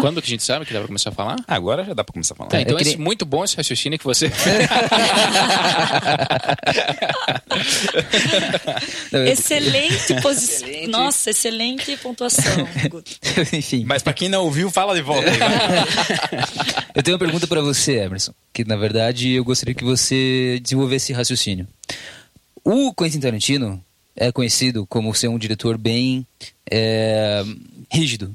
Quando que a gente sabe que dá pra começar a falar? Agora já dá pra começar a falar. Tá, então queria- esse, muito bom esse raciocínio que você. Excelente posição. Nossa, excelente pontuação. Guto. Enfim, Mas pra quem não ouviu, fala de volta. eu tenho uma pergunta pra você, Emerson. Que na verdade eu gostaria que você desenvolvesse esse raciocínio. O Quentin Tarantino é conhecido como ser um diretor bem é, rígido.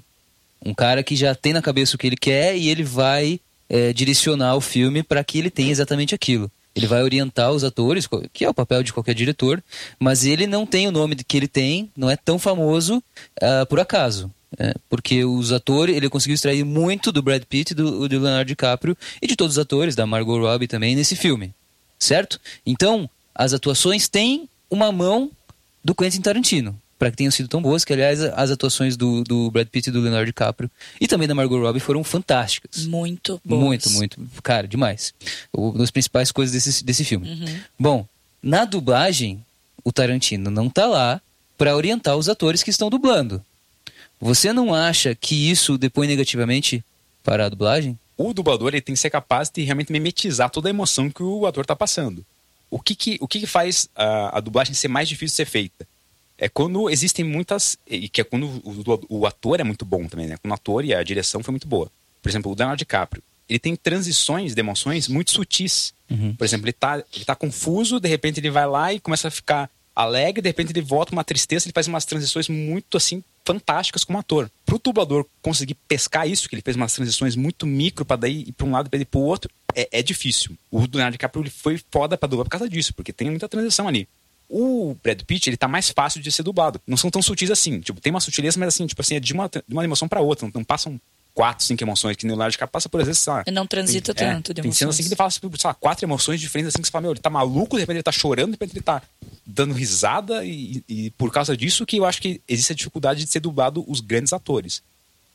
Um cara que já tem na cabeça o que ele quer e ele vai é, direcionar o filme para que ele tenha exatamente aquilo. Ele vai orientar os atores, que é o papel de qualquer diretor, mas ele não tem o nome que ele tem, não é tão famoso ah, por acaso. É, porque os atores, ele conseguiu extrair muito do Brad Pitt, do, do Leonardo DiCaprio e de todos os atores, da Margot Robbie também, nesse filme. Certo? Então, as atuações têm uma mão do Quentin Tarantino. Para que tenham sido tão boas, que aliás as atuações do, do Brad Pitt e do Leonardo DiCaprio e também da Margot Robbie foram fantásticas. Muito bom. Muito, muito. Cara, demais. Uma das principais coisas desse, desse filme. Bom, na dublagem, o Tarantino não tá lá para orientar os atores que estão dublando. Você não acha que isso depõe negativamente para a dublagem? o dublador ele tem que ser capaz de realmente mimetizar toda a emoção que o ator tá passando. O que que, o que, que faz a, a dublagem ser mais difícil de ser feita? É quando existem muitas. E que é quando o, o ator é muito bom também, né? Quando o ator e a direção foi muito boa. Por exemplo, o Leonardo DiCaprio. Ele tem transições de emoções muito sutis. Por exemplo, ele tá, ele tá confuso, de repente ele vai lá e começa a ficar alegre, de repente ele volta uma tristeza, ele faz umas transições muito assim fantásticas como ator. Pro dublador conseguir pescar isso, que ele fez umas transições muito micro para daí ir para um lado e para o outro, é, é difícil. O Leonardo DiCaprio ele foi foda para dublar por causa disso, porque tem muita transição ali. O Brad Pitt, ele tá mais fácil de ser dublado. Não são tão sutis assim. Tipo, tem uma sutileza, mas assim, tipo assim, é de uma, de uma emoção para outra. Não, não passam quatro, cinco emoções, que nem o Leonardo DiCaprio passa por às vezes, sei lá, Ele não transita tem- é, tanto de Tem cenas emoções. assim que ele fala, tipo, sei lá, quatro emoções diferentes, assim, que você fala, meu, ele tá maluco, de repente ele tá chorando, de repente ele tá dando risada, e, e por causa disso que eu acho que existe a dificuldade de ser dublado os grandes atores.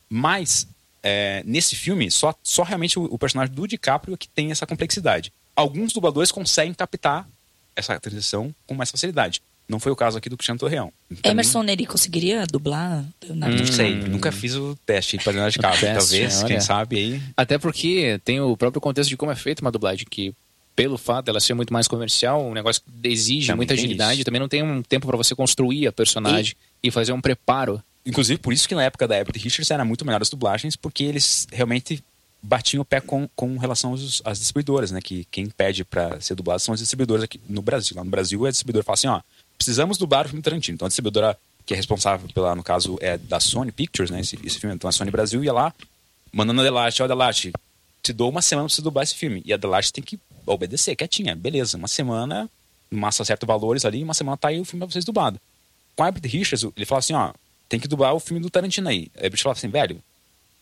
Mas, é, nesse filme, só, só realmente o, o personagem do DiCaprio é que tem essa complexidade. Alguns dubladores conseguem captar essa transição com mais facilidade. Não foi o caso aqui do Cristiano Torreão. Emerson Neri conseguiria dublar Não sei, DiCaprio? nunca fiz o teste para Leonardo DiCaprio. teste, Talvez, olha. quem sabe aí. Até porque tem o próprio contexto de como é feita uma dublagem, que pelo fato dela ser muito mais comercial, um negócio que exige Também muita agilidade, isso. também não tem um tempo para você construir a personagem e, fazer um preparo. Inclusive, por isso que na época da Herbert Richards era muito melhor as dublagens, porque eles realmente batiam o pé com, com relação aos, às distribuidoras, né? Que quem pede para ser dublado são as distribuidoras aqui no Brasil. Lá no Brasil, a distribuidora fala assim, ó, precisamos dublar o filme Tarantino. Então a distribuidora que é responsável pela, no caso, é da Sony Pictures, né? Esse, esse filme. Então a Sony Brasil ia lá, mandando a Delarte, ó, Delarte, te dou uma semana pra você dublar esse filme. E a Delarte tem que obedecer, quietinha. Beleza, uma semana, massa certos valores ali, uma semana tá aí o filme pra vocês dublado. Com a Herbert Richards, ele fala assim, ó, tem que dublar o filme do Tarantino aí. A Herbert fala assim, velho,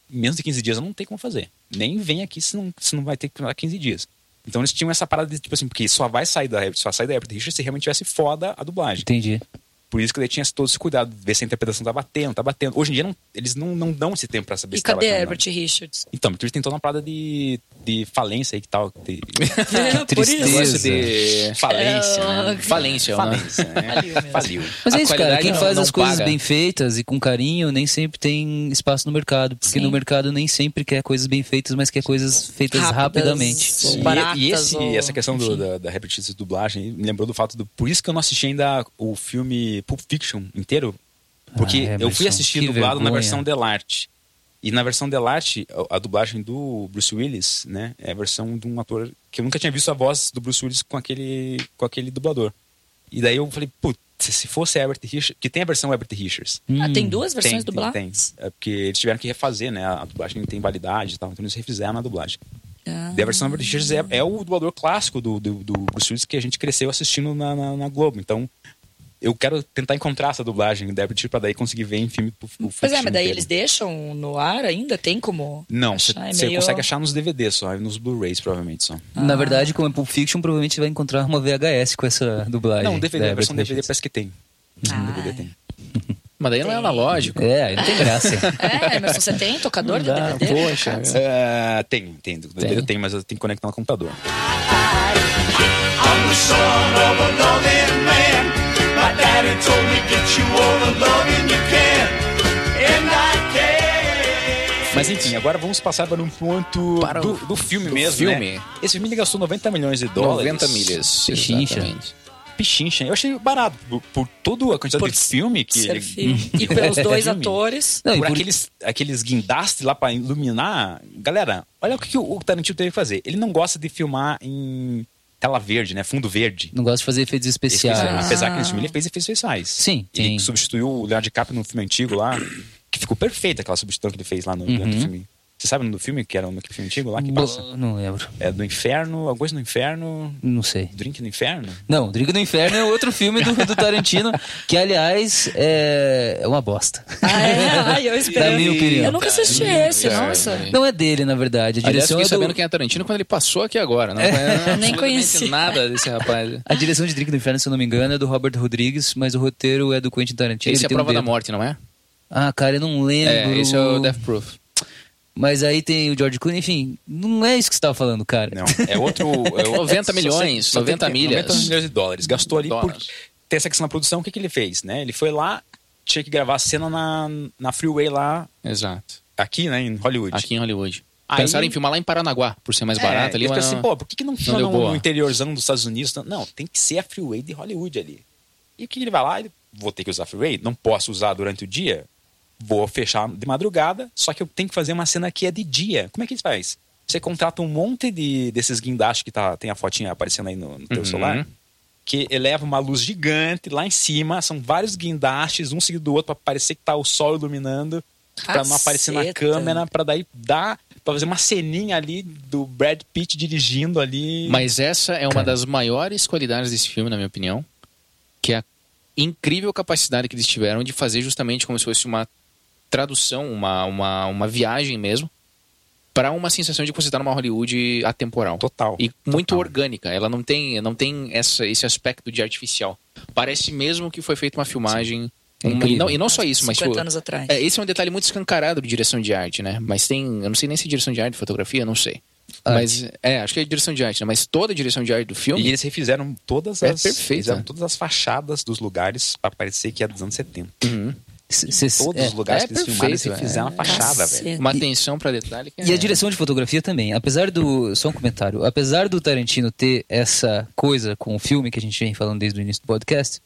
menos de 15 dias eu não tenho como fazer. Nem vem aqui se não, se não vai ter que durar 15 dias. Então eles tinham essa parada de, tipo assim, porque só vai sair da Herbert, só sai da Herbert Richards se realmente tivesse foda a dublagem. Entendi. Por isso que ele tinha todo esse cuidado de ver se a interpretação tá batendo, tá batendo. Hoje em dia não- eles não, não dão esse tempo pra saber E se tá cadê batendo. Herbert Richards? Então, tem toda uma parada de, de falência aí que tal. De... Isso. Negócio de falência, É, né? falência, né? Falência, né? Faliu mesmo. Faliu. Mas é isso, cara. Quem não- faz não as coisas paga. bem feitas e com carinho nem sempre tem espaço no mercado. Porque Sim. no mercado nem sempre quer coisas bem feitas, mas quer coisas feitas Rápidas. rapidamente. Ou E- baratas, e esse- ou- essa questão do, da, da Richards de dublagem me lembrou do fato do. Por isso que eu não assisti ainda o filme Pulp Fiction inteiro. Porque Ah, eu fui Emerson, assistir que dublado na vergonha. versão Delarte. E na versão Delarte, a, a dublagem do Bruce Willis, né? É a versão de um ator que eu nunca tinha visto a voz do Bruce Willis com aquele, com aquele dublador. E daí eu falei, putz, se fosse Herbert Richards. Que tem a versão Herbert Richards. Ah, tem duas versões tem, dubladas? Tem, tem. É porque eles tiveram que refazer, né? A dublagem tem validade e tal. Então eles refizeram a dublagem. Ah. E a versão Herbert Richards é, é o dublador clássico do, do, do Bruce Willis que a gente cresceu assistindo na, na, na Globo. Então, eu quero tentar encontrar essa dublagem da Richards pra daí conseguir ver em filme. O, o Pois é, mas daí inteiro. eles deixam no ar ainda? Tem como? Não, você? É meio- consegue achar nos DVDs só, e nos Blu-rays provavelmente só. Na verdade, como é Pulp Fiction, provavelmente você vai encontrar uma VHS com essa dublagem. Não, DVD, a versão DVD parece que tem. Ah, DVD tem. Mas daí não é analógico. É, aí não tem graça. É, Emerson, você tem tocador de Ah, DVD? poxa. É, tem, tem. DVD Tem. tem, mas eu tenho que conectar no computador. I'm the daddy told me get you all the loving you can. And Mas enfim, agora vamos passar para um ponto Para do, do filme do mesmo, filme. né? Esse filme gastou 90 milhões de dólares. 90 milhas. Pichincha. exatamente. Pichincha. Eu achei barato. Por, por toda a quantidade Por de filme que ele... filme. E pelos dois atores. Não, e por por- aqueles, aqueles guindastes lá pra iluminar. Galera, olha o que, que o Tarantino teve que fazer. Ele não gosta de filmar em tela verde, né? Fundo verde. Não gosto de fazer efeitos especiais. Especiais. Apesar que nesse filme ele fez efeitos especiais. Sim, Ele substituiu o Leonardo DiCaprio no filme antigo lá, que ficou perfeita aquela substituição que ele fez lá no Uhum. filme. Você sabe do filme, que era no filme antigo lá que passa? Não lembro. É do Inferno, alguma coisa no Inferno, Não sei. Drink no Inferno? Não, Drink do Inferno é outro filme do, do Tarantino, que aliás é, é uma bosta. Ah, é? Ai, eu esperei. Minha opinião. Eu nunca assisti esse, nossa. Não é dele, na verdade. A Aliás, direção fiquei é do... sabendo quem é Tarantino quando ele passou aqui agora. Não, Nem absolutamente conheci. nada desse rapaz. A direção de Drink do Inferno, se eu não me engano, é do Robert Rodrigues, mas o roteiro é do Quentin Tarantino. Esse é a tem um prova da morte, não é? Ah, cara, eu não lembro. É, esse é o Death Proof. Mas aí tem o George Clooney, enfim, não é isso que você estava falando, cara. Não, é outro... É o- 90 só milhões, só 90 tem- milhas. 90 milhões de dólares. Gastou ali por Dólares. ter essa questão na produção. O que, que ele fez, né? Ele foi lá, tinha que gravar a cena na, na freeway lá, Exato. aqui, né? Em Hollywood. Aqui em Hollywood. Aí- Pensaram em filmar lá em Paranaguá, por ser mais barato ali, eles mas pensam não- assim, pô, por que, que não filma no, no interiorzão dos Estados Unidos? Não, tem que ser a freeway de Hollywood ali. E o que ele vai lá? Ele, vou ter que usar a freeway? Não posso usar durante o dia? Vou fechar de madrugada, só que eu tenho que fazer uma cena que é de dia. Como é que ele faz? Você contrata um monte de, desses guindastes que tá, tem a fotinha aparecendo aí no, no teu Uhum. celular, que eleva uma luz gigante lá em cima, são vários guindastes, um seguido do outro, para parecer que tá o sol iluminando, para não aparecer na câmera, para daí dar, para fazer uma ceninha ali do Brad Pitt dirigindo ali. Mas essa é uma das maiores qualidades desse filme, na minha opinião, que é a incrível capacidade que eles tiveram de fazer justamente como se fosse uma tradução, uma, uma, uma viagem mesmo, para uma sensação de que você está numa Hollywood atemporal. Total. E muito Total. orgânica. Ela não tem, não tem essa, esse aspecto de artificial. Parece mesmo que foi feita uma filmagem. É uma- e, não, e não só isso, mas 50 tipo, anos atrás. é, esse é um detalhe muito escancarado de direção de arte, né? Mas tem. Eu não sei nem se é direção de arte, fotografia, não sei. Arte. Mas é, acho que é direção de arte, né? Mas toda a direção de arte do filme. E eles refizeram todas É as perfeita. fizeram todas as fachadas dos lugares para parecer que é dos anos 70. Uhum. Todos é. os lugares é que eles filmaram, eles perfeito, refizeram a é. fachada, Caceta. velho. Uma atenção pra detalhe que E a é- direção de fotografia também. Apesar do. Só um comentário. Apesar do Tarantino ter essa coisa com o filme que a gente vem falando desde o início do podcast,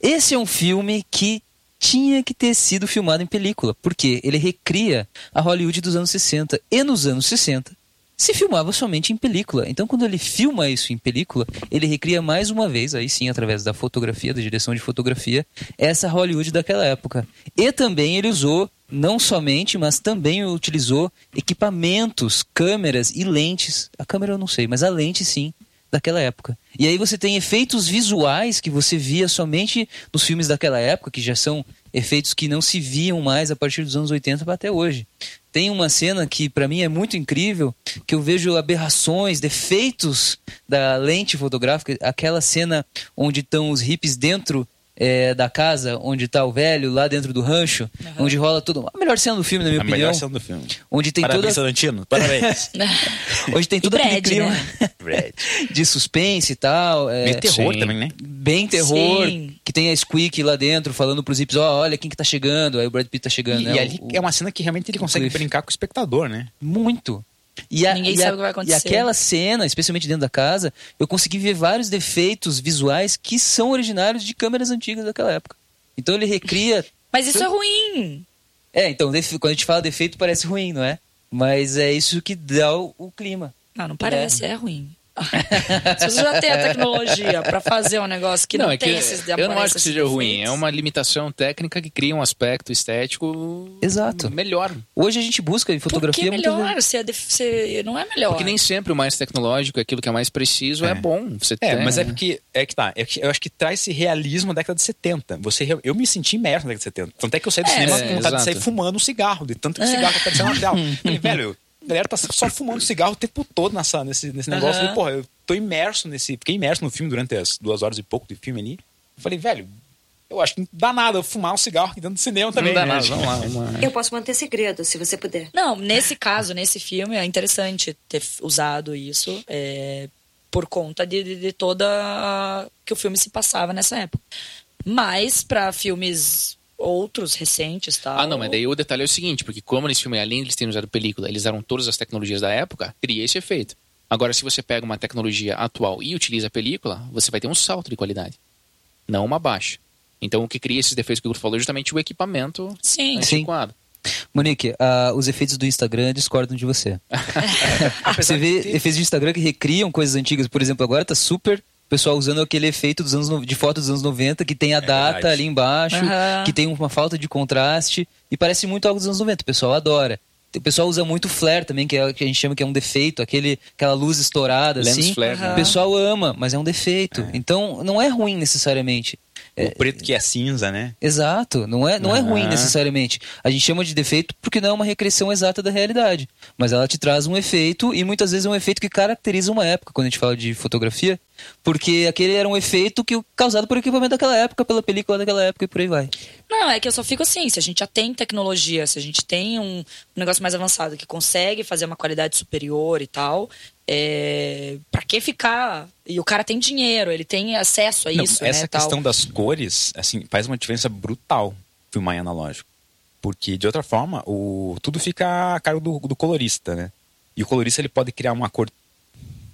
esse é um filme que tinha que ter sido filmado em película. Porque ele recria a Hollywood dos anos 60. E nos anos 60 se filmava somente em película. Então, quando ele filma isso em película, ele recria mais uma vez, aí sim, através da fotografia, da direção de fotografia, essa Hollywood daquela época. E também ele usou, não somente, mas também utilizou equipamentos, câmeras e lentes. A câmera eu não sei, mas a lente sim, daquela época. E aí você tem efeitos visuais que você via somente nos filmes daquela época, que já são efeitos que não se viam mais a partir dos anos 80 para até hoje. Tem uma cena que para mim é muito incrível, que eu vejo aberrações, defeitos da lente fotográfica, aquela cena onde estão os hippies dentro eh, da casa, onde está o velho, lá dentro do rancho, onde rola tudo. A melhor cena do filme, na minha A opinião. melhor cena do filme. Onde tem Parabéns, toda, Tarantino. Parabéns. onde tem todo aquele clima né? De suspense e tal. É, Meio terror sim. também, né? bem terror, Sim. que tem a Squeak lá dentro falando pros hippies, ó, olha quem que tá chegando, aí o Brad Pitt tá chegando, E, né? e ali o- é uma cena que realmente ele consegue Cliff. brincar com o espectador, né? Muito. E a- Ninguém e sabe a- o que vai E acontecer. aquela cena, especialmente dentro da casa, eu consegui ver vários defeitos visuais que são originários de câmeras antigas daquela época. Então ele recria. Mas isso é ruim. É, então, quando a gente fala defeito parece ruim, não é? Mas é isso que dá o, o clima. Não, não parece, é, ruim. Se você já tem a tecnologia pra fazer um negócio que não, é tem que esses Eu não acho que seja esses ruim. É uma limitação técnica que cria um aspecto estético Exato. melhor. Hoje a gente busca em Por fotografia que muitas melhor? vezes- Se é def- se não é melhor. Porque nem sempre o mais tecnológico, aquilo que é mais preciso, é, É. bom. Você É, tem, mas é porque é que tá. é que eu acho que traz esse realismo da década de 70. Você, eu me senti imerso na década de 70. Tanto é que eu saí do É, cinema é, com vontade de sair fumando um cigarro, de tanto que o cigarro tá aparecendo na tela. Falei, velho, galera tá só fumando cigarro o tempo todo nessa, nesse, nesse negócio. Falei, porra, eu tô imerso nesse. Fiquei imerso no filme durante as duas horas e pouco de filme ali. Falei, velho, eu acho que não dá nada eu fumar um cigarro aqui dentro do cinema também. não dá né? nada. Vamos lá. Eu posso manter segredo, se você puder. Não, nesse caso, nesse filme, é interessante ter usado isso é, por conta de, de, de toda. que o filme se passava nessa época. Mas, para filmes outros recentes tal. Ah, não, mas daí o detalhe é o seguinte, porque como nesse filme, além de eles terem usado película, eles usaram todas as tecnologias da época, cria esse efeito. Agora, se você pega uma tecnologia atual e utiliza a película, você vai ter um salto de qualidade, não uma baixa. Então, o que cria esses defeitos que o Guto falou é justamente o equipamento Sim. Sim. antiquado. Monique, ah, os efeitos do Instagram discordam de você. você vê efeitos de Instagram que recriam coisas antigas. Por exemplo, agora tá super o pessoal usando aquele efeito dos anos no- de foto dos anos 90 que tem a data verdade. ali embaixo, Aham. que tem uma falta de contraste e parece muito algo dos anos 90. O pessoal adora. O pessoal usa muito flare também, que, é, que a gente chama que é um defeito, aquele, aquela luz estourada Lens assim. flare, né? O pessoal ama, mas é um defeito. Então não é ruim necessariamente. O preto que é cinza, né? Exato, não é, não é ruim necessariamente. A gente chama de defeito porque não é uma recriação exata da realidade. Mas ela te traz um efeito e muitas vezes é um efeito que caracteriza uma época, quando a gente fala de fotografia, porque aquele era um efeito que, causado por equipamento daquela época, pela película daquela época e por aí vai. Não, é que eu só fico assim, se a gente já tem tecnologia, se a gente tem um, um negócio mais avançado que consegue fazer uma qualidade superior e tal, é, pra que ficar? E o cara tem dinheiro, ele tem acesso a Não, isso, essa né, tal. questão das cores, assim, faz uma diferença brutal filmar em analógico. Porque, de outra forma, o, tudo fica a cargo do, do colorista, né? E o colorista ele pode criar uma cor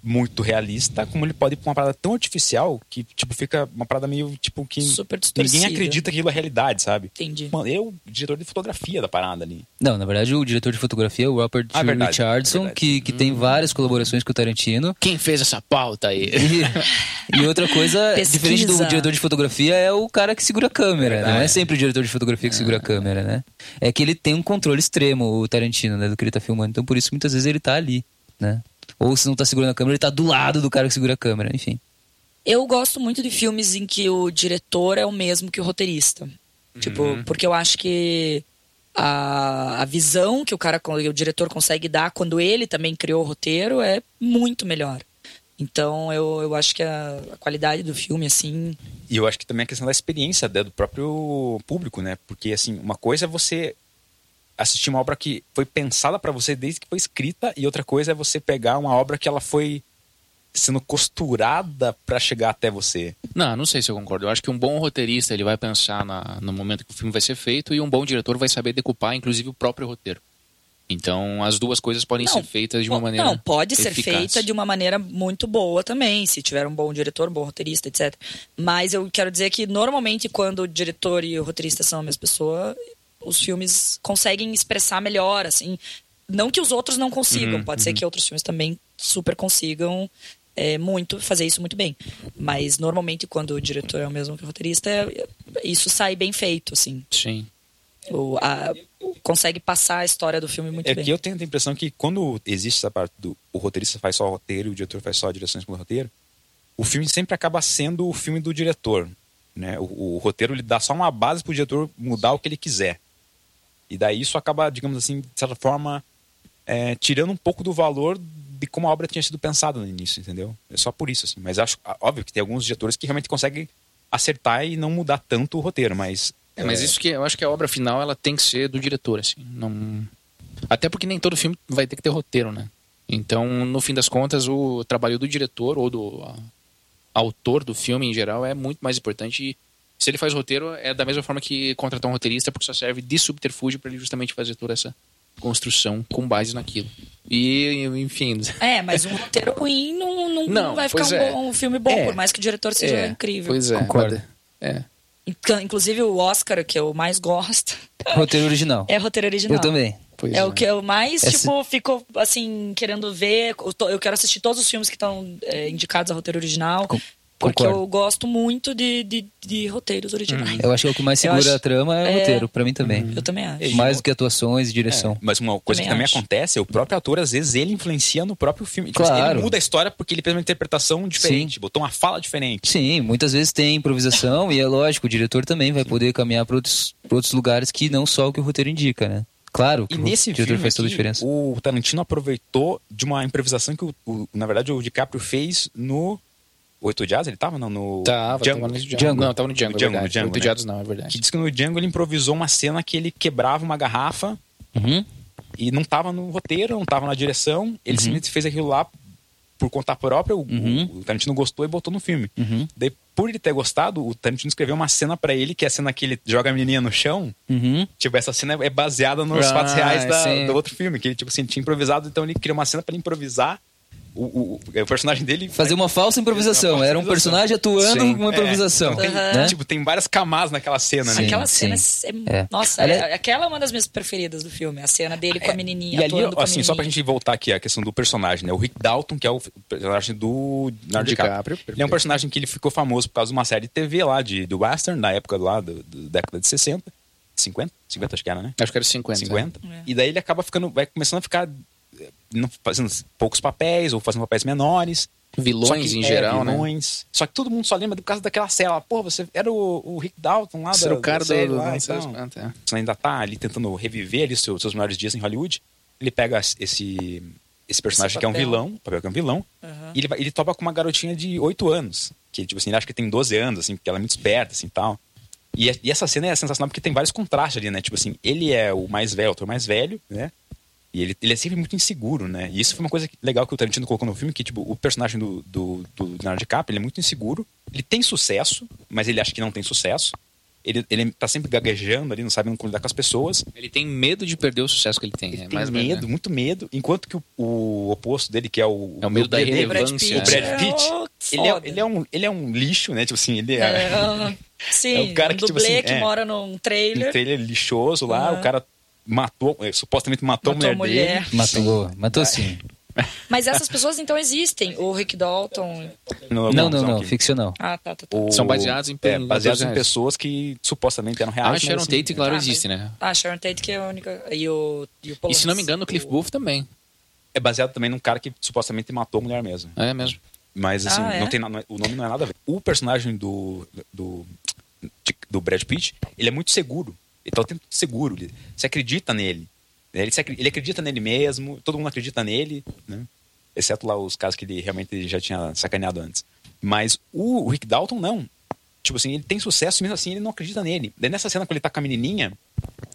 muito realista, como ele pode ir pra uma parada tão artificial que, tipo, fica uma parada meio, tipo, que Super ninguém acredita que aquilo é realidade, sabe? Entendi. Mano, eu, diretor de fotografia da parada ali. Não, na verdade, o diretor de fotografia é o Robert Ah, verdade, Richardson, verdade. que, que tem várias colaborações com o Tarantino. Quem fez essa pauta aí? E, e outra coisa, Pesquisa. diferente do diretor de fotografia, é o cara que segura a câmera. Não é Verdade. sempre o diretor de fotografia que segura a câmera, né? É que ele tem um controle extremo, o Tarantino, né, do que ele tá filmando. Então, por isso, muitas vezes ele tá ali, né? Ou se não tá segurando a câmera, ele tá do lado do cara que segura a câmera, enfim. Eu gosto muito de filmes em que o diretor é o mesmo que o roteirista. Tipo, Uhum. porque eu acho que a, a visão que o cara, o diretor consegue dar quando ele também criou o roteiro é muito melhor. Então eu, eu acho que a, a qualidade do filme, assim. E eu acho que também é a questão da experiência né, do próprio público, né? Porque, assim, uma coisa é você assistir uma obra que foi pensada pra você desde que foi escrita, e outra coisa é você pegar uma obra que ela foi sendo costurada pra chegar até você. Não, não sei se eu concordo. Eu acho que um bom roteirista ele vai pensar na- no momento que o filme vai ser feito e um bom diretor vai saber decupar, inclusive, o próprio roteiro. Então, as duas coisas podem Não, ser feitas de uma maneira Não, pode ser eficaz. feita de uma maneira muito boa também, se tiver um bom diretor, um bom roteirista, etc. Mas eu quero dizer que normalmente quando o diretor e o roteirista são a mesma pessoa, os filmes conseguem expressar melhor, assim. Não que os outros não consigam, Uhum, pode ser que outros filmes também super consigam é, muito fazer isso muito bem. Mas normalmente quando o diretor é o mesmo que o roteirista, é- isso sai bem feito, assim. Sim. O, a- consegue passar a história do filme muito É bem. que eu tenho a impressão que quando existe essa parte do o roteirista faz só o roteiro e o diretor faz só a direção do roteiro, o filme sempre acaba sendo o filme do diretor. Né? O, o roteiro ele dá só uma base pro diretor mudar o que ele quiser. E daí isso acaba, digamos assim, de certa forma, é, tirando um pouco do valor de como a obra tinha sido pensada no início, entendeu? É só por isso, assim. Mas acho, óbvio que tem alguns diretores que realmente conseguem acertar e não mudar tanto o roteiro, mas... É, mas isso que eu acho que a obra final ela tem que ser do diretor, assim. Não... Até porque nem todo filme vai ter que ter roteiro, né? Então, no fim das contas, o trabalho do diretor ou do a- autor do filme em geral é muito mais importante. Se ele faz roteiro, é da mesma forma que contratar um roteirista, porque só serve de subterfúgio para ele justamente fazer toda essa construção com base naquilo. E, enfim. É, mas um roteiro ruim não, não, Não, vai ficar um, é. bom- um filme bom, É. por mais que o diretor seja é, incrível. Pois é. Concordo. É. Inclusive o Oscar, que eu mais gosto, Roteiro original. é roteiro original. Eu também. Pois É, o que eu mais, Essa- tipo, fico, assim, querendo ver. Eu tô- Eu quero assistir todos os filmes que estão é, indicados a roteiro original. Com- porque concordo. eu gosto muito de, de, de roteiros originais. Eu acho que o que mais segura acho- a trama é o é. roteiro, pra mim também. Eu também acho. Mais do que atuações e direção. É, mas uma coisa Também que também acho. acontece é o próprio ator, às vezes, ele influencia no próprio filme. Tipo, Claro. Ele muda a história porque ele fez uma interpretação diferente, botou uma fala diferente. Sim, muitas vezes tem improvisação e é lógico, o diretor também vai poder caminhar para outros, pra outros lugares que não só o que o roteiro indica, né? Claro que E o nesse diretor filme faz toda a diferença. o Tarantino aproveitou de uma improvisação que, o, o- na verdade, o DiCaprio fez no... Oito Odiados? Ele tava? Não, no... Tava, Django. tava no Django. Django. Não, tava no Django, No é Django, no Django, Oito né? Odiados não, é Que verdade. diz que no Django ele improvisou uma cena que ele quebrava uma garrafa Uhum. e não tava no roteiro, não tava na direção. Ele simplesmente fez aquilo lá por conta própria, o, Uhum. o Tarantino gostou e botou no filme. Uhum. Daí, por ele ter gostado, o Tarantino escreveu uma cena pra ele, que é a cena que ele joga a menininha no chão. Uhum. Tipo, essa cena é baseada nos Ah, fatos reais da- do outro filme, que ele, tipo assim, tinha improvisado, então ele criou uma cena pra ele improvisar. O, o, o- personagem dele. Fazer uma falsa improvisação. Uma falsa Era um personagem atuando Sim. uma improvisação. É, então tem, né? tipo, tem várias camadas naquela cena, né? Sim. Aquela cena sim. é, É. Nossa, Ela é- é- aquela é uma das minhas preferidas do filme. A cena dele com a menininha. É, E ali, atuando com a assim, só pra menininha. gente voltar aqui a questão do personagem, né? O Rick Dalton, que é o personagem do Leonardo DiCaprio. Ele é um personagem que ele ficou famoso por causa de uma série de TV lá, de, do Western, na época lá, do, do década de 60. 50? 50 acho que era, né? Acho que era 50. 50. É. E daí ele acaba ficando, vai começando a ficar fazendo poucos papéis ou fazendo papéis menores. Vilões que, em é, geral, né? vilões. Só que todo mundo só lembra por causa daquela cela. Pô, você era o, o Rick Dalton lá Você da, era o cara da do... série do- lá e quantas, é. Você ainda tá ali tentando reviver ali os seus, seus melhores dias em Hollywood. Ele pega esse, esse personagem Esse que é um vilão, o papel que é um vilão, Aham. e ele, ele topa com uma garotinha de 8 anos. Que, tipo assim, ele acha que tem 12 anos, assim, porque ela é muito esperta, assim, tal. E, e essa cena é sensacional porque tem vários contrastes ali, né? Tipo assim, ele é o mais velho, o mais velho, né? E ele, ele é sempre muito inseguro, né? E isso foi uma coisa legal que o Tarantino colocou no filme, que, tipo, o personagem do, do, do Leonardo DiCaprio, ele é muito inseguro. Ele tem sucesso, mas ele acha que não tem sucesso. Ele, ele tá sempre gaguejando ali, não sabe como lidar com as pessoas. Ele tem medo de perder o sucesso que ele tem. Ele é tem medo, né? muito medo. Enquanto que o, o oposto dele, que é o... É o medo da O Brad relevância. Pitt. O Brad Pitt, É, ele, é, ele, é um, ele é um lixo, né? Tipo assim, ele é, É, sim, É o cara um que, tipo dublê assim, que é. mora num trailer. um trailer lixoso lá, Aham. o cara matou, eh, supostamente matou, Matou a a mulher, mulher. dele. Matou, matou sim. Mas essas pessoas então existem. O Rick Dalton. Não, não, não, aqui. ficcional. Ah, tá, tá, tá. O- São baseados em é, baseados em pessoas que supostamente eram Ah, reais. a mas, Sharon assim, Tate, claro, Ah, existe, mas- né? Ah, Sharon Tate que é a única. E o, e o E se não me engano, o Cliff Booth também. É baseado também num cara que supostamente matou a mulher mesmo. É mesmo. Mas assim, Ah, é? não tem, não é- o nome não é nada a ver. O personagem do, do, do Brad Pitt, ele é muito seguro. Ele tá o tempo seguro. Ele, você acredita nele. Ele, se ele acredita nele mesmo, todo mundo acredita nele, né? Exceto lá os casos que ele realmente já tinha sacaneado antes. Mas o Rick Dalton, não. Tipo assim, ele tem sucesso, mesmo assim ele não acredita nele. Daí nessa cena, quando ele tá com a menininha,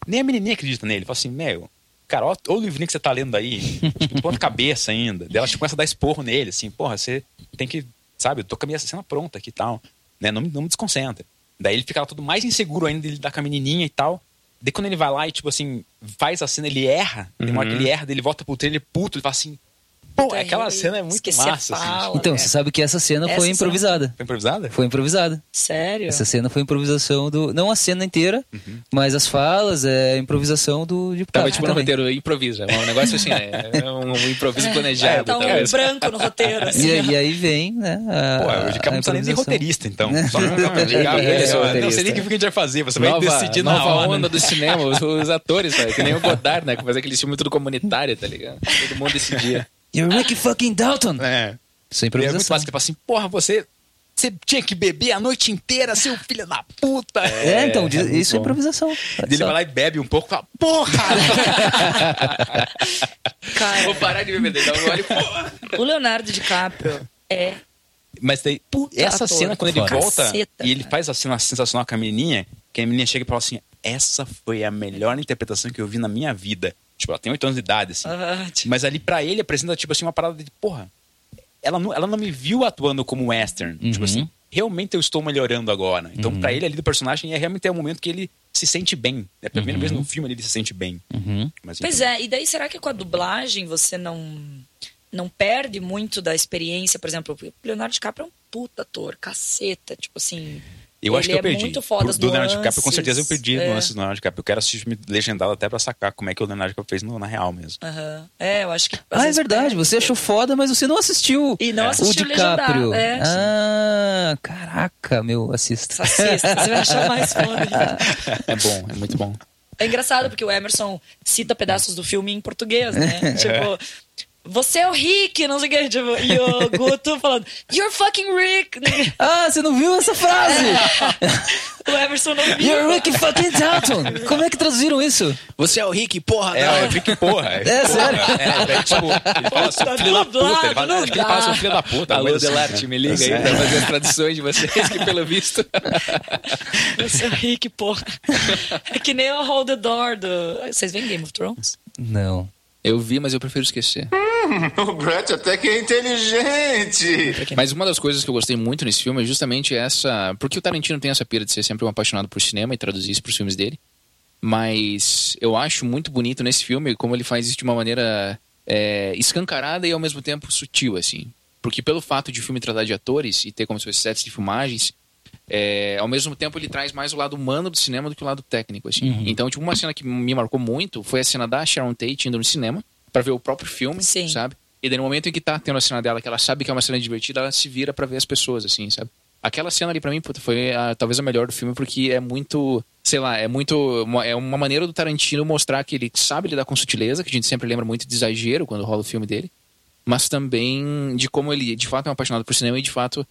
nem a menininha acredita nele. Fala assim, meu, cara, ó o livrinho que você tá lendo aí, tipo, ponta cabeça ainda. Daí ela tipo, começa a dar esporro nele, assim, porra, você tem que, sabe, eu tô com a minha cena pronta aqui e tal, né, não, me- não me desconcentra. Daí ele fica todo mais inseguro ainda, ele dá com a menininha e tal. Daí quando ele vai lá e, tipo assim, faz a cena, ele erra, tem uma hora que ele erra, daí ele volta pro trailer puto, ele fala assim, pô, aquela cena é muito massa, assim. fala. Então, É. você sabe que essa cena Essa foi cena- improvisada. Foi improvisada? Foi improvisada. Sério? Essa cena foi improvisação do. Não a cena inteira, mas as falas, é improvisação do de Tava tipo no também. roteiro, improvisa. É um negócio assim, né? É um improviso planejado. Tá um talvez. branco no roteiro. Assim, E, e aí vem, né? A, Pô, o a DiCaprio não precisa nem roteirista, então. Só não, não, Ele- ele é não, sei nem o que a gente vai fazer, você vai decidir na nova onda do cinema, os, atores, velho. Que nem o Godard, né? Que fazia aquele filme tudo comunitário, tá ligado? Todo mundo decidia. You're Ricky fucking Dalton! É. Isso é E é muito improvisação. fácil, tipo assim, porra, você, você tinha que beber a noite inteira, seu filho da puta. É, então, é isso é improvisação. Ele vai lá e bebe um pouco e fala, porra! Cara, Vou parar de beber, dá um gole, porra. o Leonardo DiCaprio é. Mas daí, Puta essa ator. cena, quando ele volta Caceta, e ele cara. faz a cena sensacional com a menininha, que a menininha chega e fala assim, essa foi a melhor interpretação que eu vi na minha vida. Tipo, ela tem oito anos de idade, assim. ah, tipo, Mas ali pra ele apresenta, tipo assim, uma parada de, porra, ela não, ela não me viu atuando como western. Uhum. Tipo assim, realmente eu estou melhorando agora. Então, pra ele ali do personagem, é realmente é o momento que ele se sente bem. É a primeira vez no filme ele se sente bem. Uhum. Mas, Pois é, e daí será que com a dublagem você não não perde muito da experiência? Por exemplo, o Leonardo DiCaprio é um puta ator, caceta, tipo assim. Eu acho ele que eu é perdi. muito foda Pro- do Leonardo DiCaprio, com certeza eu perdi é. nuances do Leonardo DiCaprio. Eu quero assistir filme legendado até pra sacar como é que o Leonardo DiCaprio fez no- na real mesmo. Aham. É, eu acho que. Ah, é vezes verdade. Você achou foda, mas você não assistiu E não o assistiu DiCaprio. legendado, é. ah, caraca, meu, assista. Assista, você vai achar mais foda. É bom, é muito bom. É engraçado porque o Emerson cita pedaços do filme em português, né? tipo, você é o Rick, não sei o que. Tipo, e o Guto falando, You're fucking Rick. Ah, você não viu essa frase? o Emerson não viu. You're Ricky fucking Dalton. Como é que traduziram isso? Você é o Rick, porra, É, é Rick Porra. É, sério? É, daí, tipo, ele fala seu filho da puta. Ele fala, acho que ele fala seu filho da puta. Alô, coisa assim, Delarte, né? me liga aí pra fazer as traduções de vocês, que pelo visto... Você é o Rick, porra. É que nem o Hold the Door do. Vocês veem Game of Thrones? Não. Eu vi, mas eu prefiro esquecer. O Brett até que é inteligente. Mas uma das coisas que eu gostei muito nesse filme é justamente essa. Porque o Tarantino tem essa pira de ser sempre um apaixonado por cinema e traduzir isso para os filmes dele. Mas eu acho muito bonito nesse filme como ele faz isso de uma maneira é, escancarada e ao mesmo tempo sutil, assim. Porque pelo fato de o filme tratar de atores e ter como se fosse sets de filmagens, é, ao mesmo tempo ele traz mais o lado humano do cinema do que o lado técnico, assim. Uhum. Então, tipo, uma cena que me marcou muito foi a cena da Sharon Tate indo no cinema para ver o próprio filme, Sim. sabe? E daí no momento em que tá tendo a cena dela, que ela sabe que é uma cena divertida, ela se vira para ver as pessoas, assim, sabe? Aquela cena ali pra mim puta, foi a- talvez a melhor do filme porque é muito, sei lá, é muito uma- é uma maneira do Tarantino mostrar que ele sabe lidar com sutileza, que a gente sempre lembra muito de exagero quando rola o filme dele, mas também de como ele de fato é um apaixonado por cinema e de fato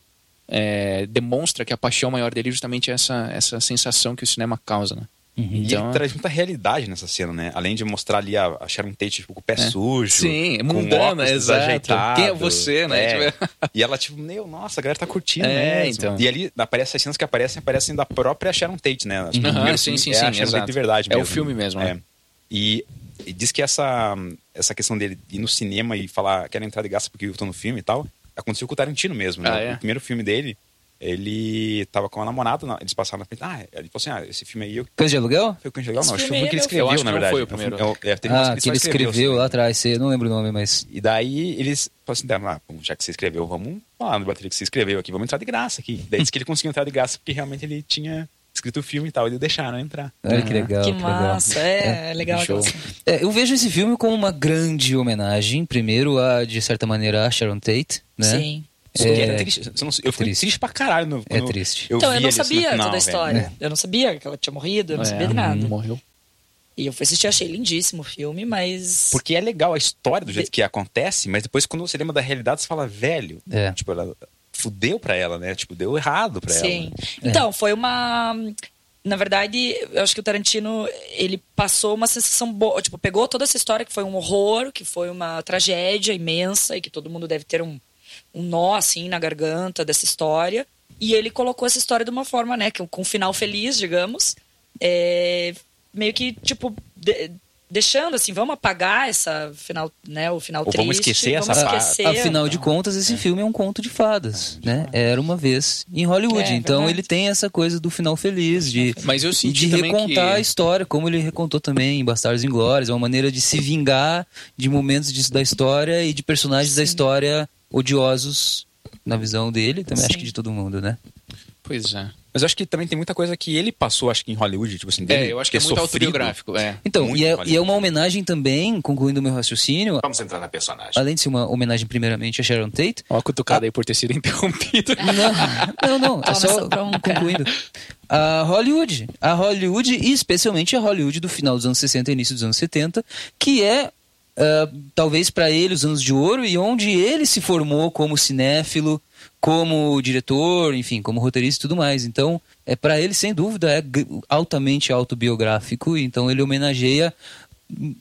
é, demonstra que a paixão maior dele é justamente essa essa sensação que o cinema causa, né? E Então, ele traz muita realidade nessa cena, né? Além de mostrar ali a, a Sharon Tate tipo, com o pé sujo. Sim, é mundana, exato. Quem é você, né? É. Tipo- E ela, tipo, meu, nossa, a galera tá curtindo É, mesmo. então. E ali aparece as cenas que aparecem, aparecem da própria Sharon Tate, né? O primeiro sim, sim, é sim, a Sharon exato. Tate de verdade É o mesmo. filme mesmo, É. né? E, e diz que essa, essa questão dele ir no cinema e falar, quero entrar de graça porque eu tô no filme e tal, aconteceu com o Tarantino mesmo, né? Ah, é? O primeiro filme dele, ele tava com uma namorada, na- eles passaram na frente, ah, ele falou assim, ah, esse filme aí eu Coisa de aluguel? foi o Cães de? Esse Não, acho que filme foi o que ele é escreveu, na verdade. foi o primeiro. É, é, teve Ah, que que ele só escreveu assim. lá atrás, não lembro o nome, mas. E daí eles falaram assim, ah, já que você escreveu, vamos falar no bateria que você escreveu aqui, vamos entrar de graça aqui. Daí disse que ele conseguiu entrar de graça porque realmente ele tinha escrito o filme e tal, e eles deixaram entrar. Olha que legal. que legal. massa, é, legal. show. aquela cena. É, eu vejo esse filme como uma grande homenagem, primeiro a, de certa maneira, a Sharon Tate, né? Sim. Só que É, é triste. Eu, fiquei triste. triste. pra caralho. No, É triste. Eu então, eu não assim, sabia final, toda a velho. história. Eu não sabia que ela tinha morrido, eu não É, sabia de nada. Morreu. E eu fui assistir, achei lindíssimo o filme, mas. Porque é legal a história do jeito que acontece, mas depois quando você lembra da realidade, você fala, velho, É. tipo, ela fudeu pra ela, né? Tipo, deu errado pra Sim. ela. Então, foi uma. Na verdade, eu acho que o Tarantino, ele passou uma sensação boa. Tipo, pegou toda essa história que foi um horror, que foi uma tragédia imensa e que todo mundo deve ter um, um nó, assim, na garganta dessa história. E ele colocou essa história de uma forma, né, com um final feliz, digamos. É, meio que, tipo, de- deixando assim, vamos apagar essa final, né, o final Ou triste. vamos esquecer essa vamos parte. esquecer. Afinal de contas, esse filme é um conto de fadas, né? Era uma vez em Hollywood. É, então verdade. ele tem essa coisa do final feliz, de, Mas eu senti de recontar que- a história, como ele recontou também em Bastardos Inglórios. É uma maneira de se vingar de momentos disso da história e de personagens da história odiosos na visão dele, também acho Sim. que de todo mundo, né? Pois é. Mas eu acho que também tem muita coisa que ele passou, acho que em Hollywood, tipo assim, É, dele eu acho que é muito sofrido. autobiográfico. É. Então, Muito e é, e é uma homenagem também, concluindo o meu raciocínio, Vamos entrar na personagem. além de ser uma homenagem primeiramente a Sharon Tate, Ó a cutucada aí por ter sido interrompido. Não, não, não. É só concluindo. A Hollywood. A Hollywood, e especialmente a Hollywood do final dos anos 60 e início dos anos 70, que é, ah, talvez para ele, os anos de ouro e onde ele se formou como cinéfilo, como diretor, enfim, como roteirista e tudo mais. Então, é para ele, sem dúvida, é altamente autobiográfico. Então, ele homenageia hum,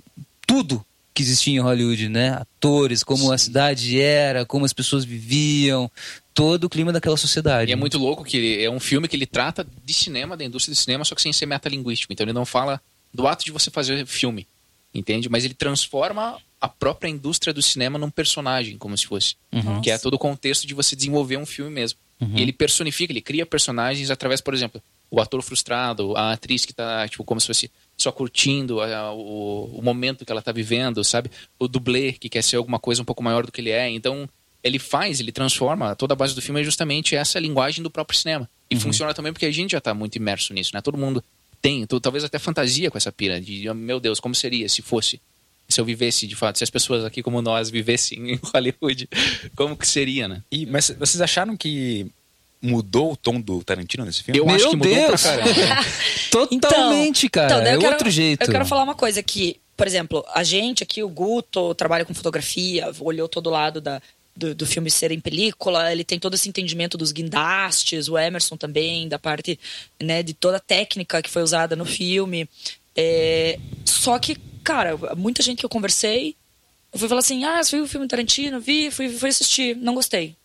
tudo que existia em Hollywood, né? Atores, como a cidade era, como as pessoas viviam, todo o clima daquela sociedade. E é muito louco que ele- é um filme que ele trata de cinema, da indústria de cinema, só que sem ser metalinguístico. Então ele não fala do ato de você fazer filme, entende? Mas ele transforma a própria indústria do cinema num personagem, como se fosse. Que é todo o contexto de você desenvolver um filme mesmo. E ele personifica, ele cria personagens através, por exemplo, o ator frustrado, a atriz que tá, tipo, como se fosse só curtindo a- o, o momento que ela tá vivendo, sabe? O dublê que quer ser alguma coisa um pouco maior do que ele é. Então, ele faz, ele transforma, toda a base do filme é justamente essa linguagem do próprio cinema. E funciona também porque a gente já tá muito imerso nisso, né? Todo mundo tem, tu- talvez até fantasia com essa pira de, meu Deus, como seria se fosse, se eu vivesse de fato, se as pessoas aqui como nós vivessem em Hollywood, como que seria, né? E, mas vocês acharam que mudou o tom do Tarantino nesse filme? Eu Meu acho que mudou Deus! pra caramba. Totalmente, cara. Então, é eu quero- outro jeito. Eu quero falar uma coisa que, por exemplo, a gente aqui, o Guto, trabalha com fotografia, olhou todo lado da, do, do filme ser em película, ele tem todo esse entendimento dos guindastes, o Emerson também, da parte né, de toda a técnica que foi usada no filme. É, só que, cara, muita gente que eu conversei, eu fui falar assim, ah, você viu o filme Tarantino? Vi, fui, fui assistir, não gostei.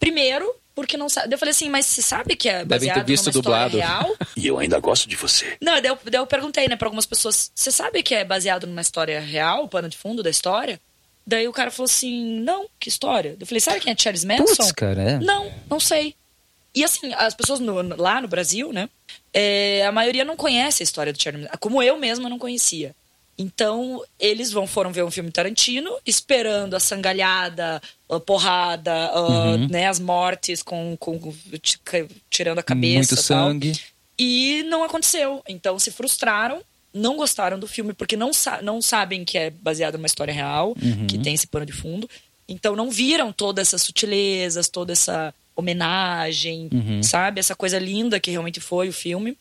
Primeiro, porque não sabe. Eu falei assim, mas você sabe que é Devem ter baseado visto numa história dublado. real? E eu ainda gosto de você. Não, daí eu, daí eu perguntei, né, pra algumas pessoas, você sabe que é baseado numa história real, o pano de fundo da história? Daí o cara falou assim, não, que história? Eu falei, sabe quem é Charles Manson? Putz, cara, é. Não, não sei. E assim, as pessoas no- lá no Brasil, né, é, a maioria não conhece a história do Charles Manson, como eu mesma não conhecia. Então, eles vão foram ver um filme Tarantino, esperando a sangalhada, a porrada, a, Uhum. né, as mortes com, com, com- tirando a cabeça Muito tal. sangue. E não aconteceu. Então se frustraram, não gostaram do filme porque não, sa não sabem que é baseado numa história real, Uhum. que tem esse pano de fundo. Então não viram todas essas sutilezas, toda essa homenagem, Uhum. sabe? Essa coisa linda que realmente foi o filme.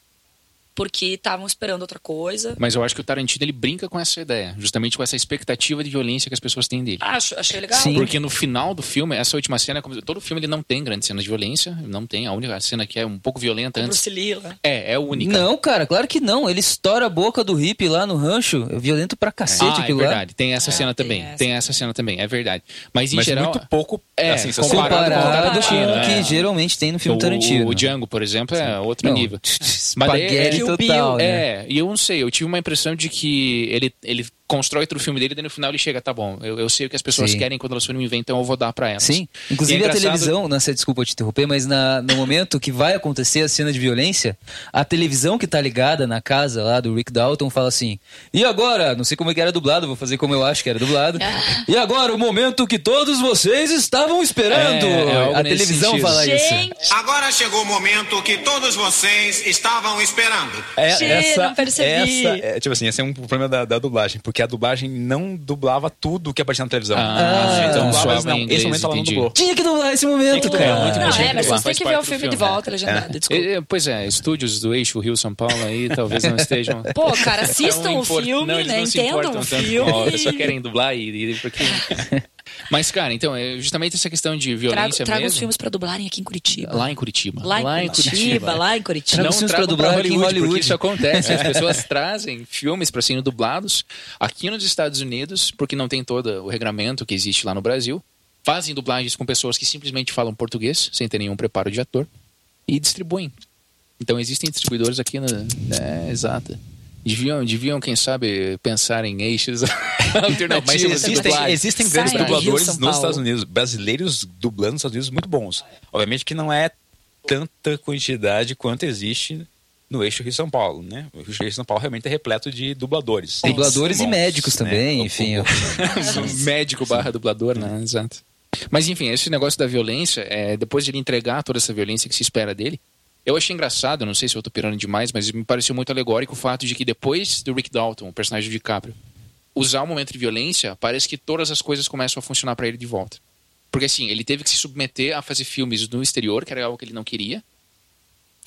Porque estavam esperando outra coisa. Mas eu acho que o Tarantino ele brinca com essa ideia, justamente com essa expectativa de violência que as pessoas têm dele. Acho, achei legal. Sim. Porque no final do filme, essa última cena, como- todo filme ele não tem grandes cenas de violência, não tem. A única cena que é um pouco violenta O antes. Bruce Lee lá. É, é a única. Não, cara, claro que não. Ele estoura a boca do hippie lá no rancho. É violento pra cacete ah, é aquilo lá. verdade. Tem essa É, cena tem também. essa. Tem essa cena também, é verdade. Mas em Mas geral. muito pouco, É, assim, comparado comparado com o Tarantino, o que é. geralmente tem no filme o, Tarantino. o Django, por exemplo, é outro Não, nível. Espaguete daí- Kill Total, né? É, e eu não sei, eu tive uma impressão de que ele, ele constrói todo o filme dele e daí no final ele chega, tá bom, eu, eu sei o que as pessoas Sim. querem quando elas forem me ver, então eu vou dar pra elas. Sim, inclusive E é a televisão, não sei, desculpa te interromper, mas na- no momento que vai acontecer a cena de violência, a televisão que tá ligada na casa lá do Rick Dalton fala assim: e agora? Não sei como é que era dublado, vou fazer como eu acho que era dublado. e agora o momento que todos vocês estavam esperando. É, é a televisão sentido. fala isso. Gente, Agora chegou o momento que todos vocês estavam esperando. É, Gente, essa, não percebi. essa é, tipo assim, esse é um problema da, da dublagem, porque a dublagem não dublava tudo que aparecia na televisão. Ah, então então dublava, não, inglês, esse momento ela não entendi. dublou. Tinha que dublar esse momento, cara. muito não, é, mas Faz vocês têm que ver o filme, filme, de volta, é. legendado, desculpa. É, Pois é, estúdios do eixo Rio-São Paulo aí talvez não estejam. Pô, cara, assistam o filme, não, né? Entendam o filme. só querem dublar e, e porque... Mas, cara, então, é justamente essa questão de Trago, violência trago os mesmo. filmes pra dublarem aqui em Curitiba. Lá em Curitiba. Lá em Curitiba, lá em Curitiba. Não os filmes pra trago dublar pra aqui em Hollywood, porque Hollywood. isso acontece. As pessoas trazem filmes para serem dublados aqui nos Estados Unidos, porque não tem todo o regramento que existe lá no Brasil. Fazem dublagens com pessoas que simplesmente falam português, sem ter nenhum preparo de ator, e distribuem. Então existem distribuidores aqui na. É, exato. Deviam, deviam, quem sabe, pensar em eixos alternativos. Não, mas existem, existem grandes Sai, Rio, dubladores São nos. Estados Unidos, brasileiros dublando nos Estados Unidos muito bons. Obviamente que não é tanta quantidade quanto existe no eixo Rio-São Paulo, né? O eixo Rio-São Paulo realmente é repleto de dubladores. Dubladores e Bons, médicos né? também, enfim. o- médico barra dublador, né? Exato. Mas enfim, esse negócio da violência, é, depois de ele entregar toda essa violência que se espera dele, eu achei engraçado, não sei se eu tô pirando demais, mas me pareceu muito alegórico o fato de que depois do Rick Dalton, o personagem do DiCaprio, usar o momento de violência, parece que todas as coisas começam a funcionar para ele de volta. Porque assim, ele teve que se submeter a fazer filmes no exterior, que era algo que ele não queria,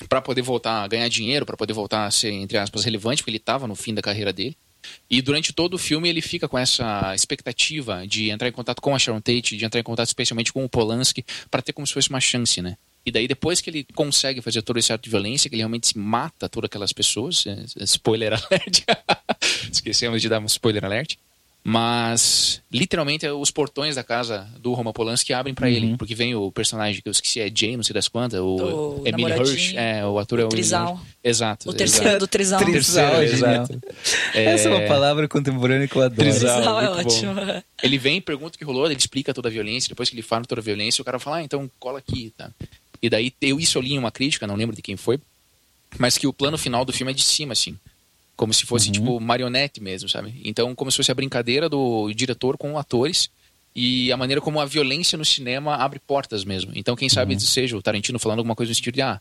para poder voltar a ganhar dinheiro, para poder voltar a ser, entre aspas, relevante, porque ele estava no fim da carreira dele. E durante todo o filme ele fica com essa expectativa de entrar em contato com a Sharon Tate, de entrar em contato especialmente com o Polanski, para ter como se fosse uma chance, né? E daí depois que ele consegue fazer todo esse ato de violência, que ele realmente se mata todas aquelas pessoas, é, é, spoiler alert, esquecemos de dar um spoiler alert, mas literalmente é os portões da casa do Roman Polanski abrem para ele, porque vem o personagem que eu esqueci, é Jay, não sei das quantas, o O Emily Hirsch, é, o ator é o. Hirsch. Exato. O terceiro do Trisal. Trisal, Terceiro, genial. exato. Essa é uma palavra contemporânea que eu adoro. Trisal. Trisal é ótimo. Ele vem, pergunta o que rolou, ele explica toda a violência, depois que ele fala toda a violência, o cara fala, ah, então cola aqui, tá? E daí, eu, isso eu li em uma crítica, não lembro de quem foi, mas que o plano final do filme é de cima, assim. Como se fosse, tipo, marionete mesmo, sabe? Então, como se fosse a brincadeira do diretor com atores e a maneira como a violência no cinema abre portas mesmo. Então, quem sabe seja o Tarantino falando alguma coisa no sentido de, ah,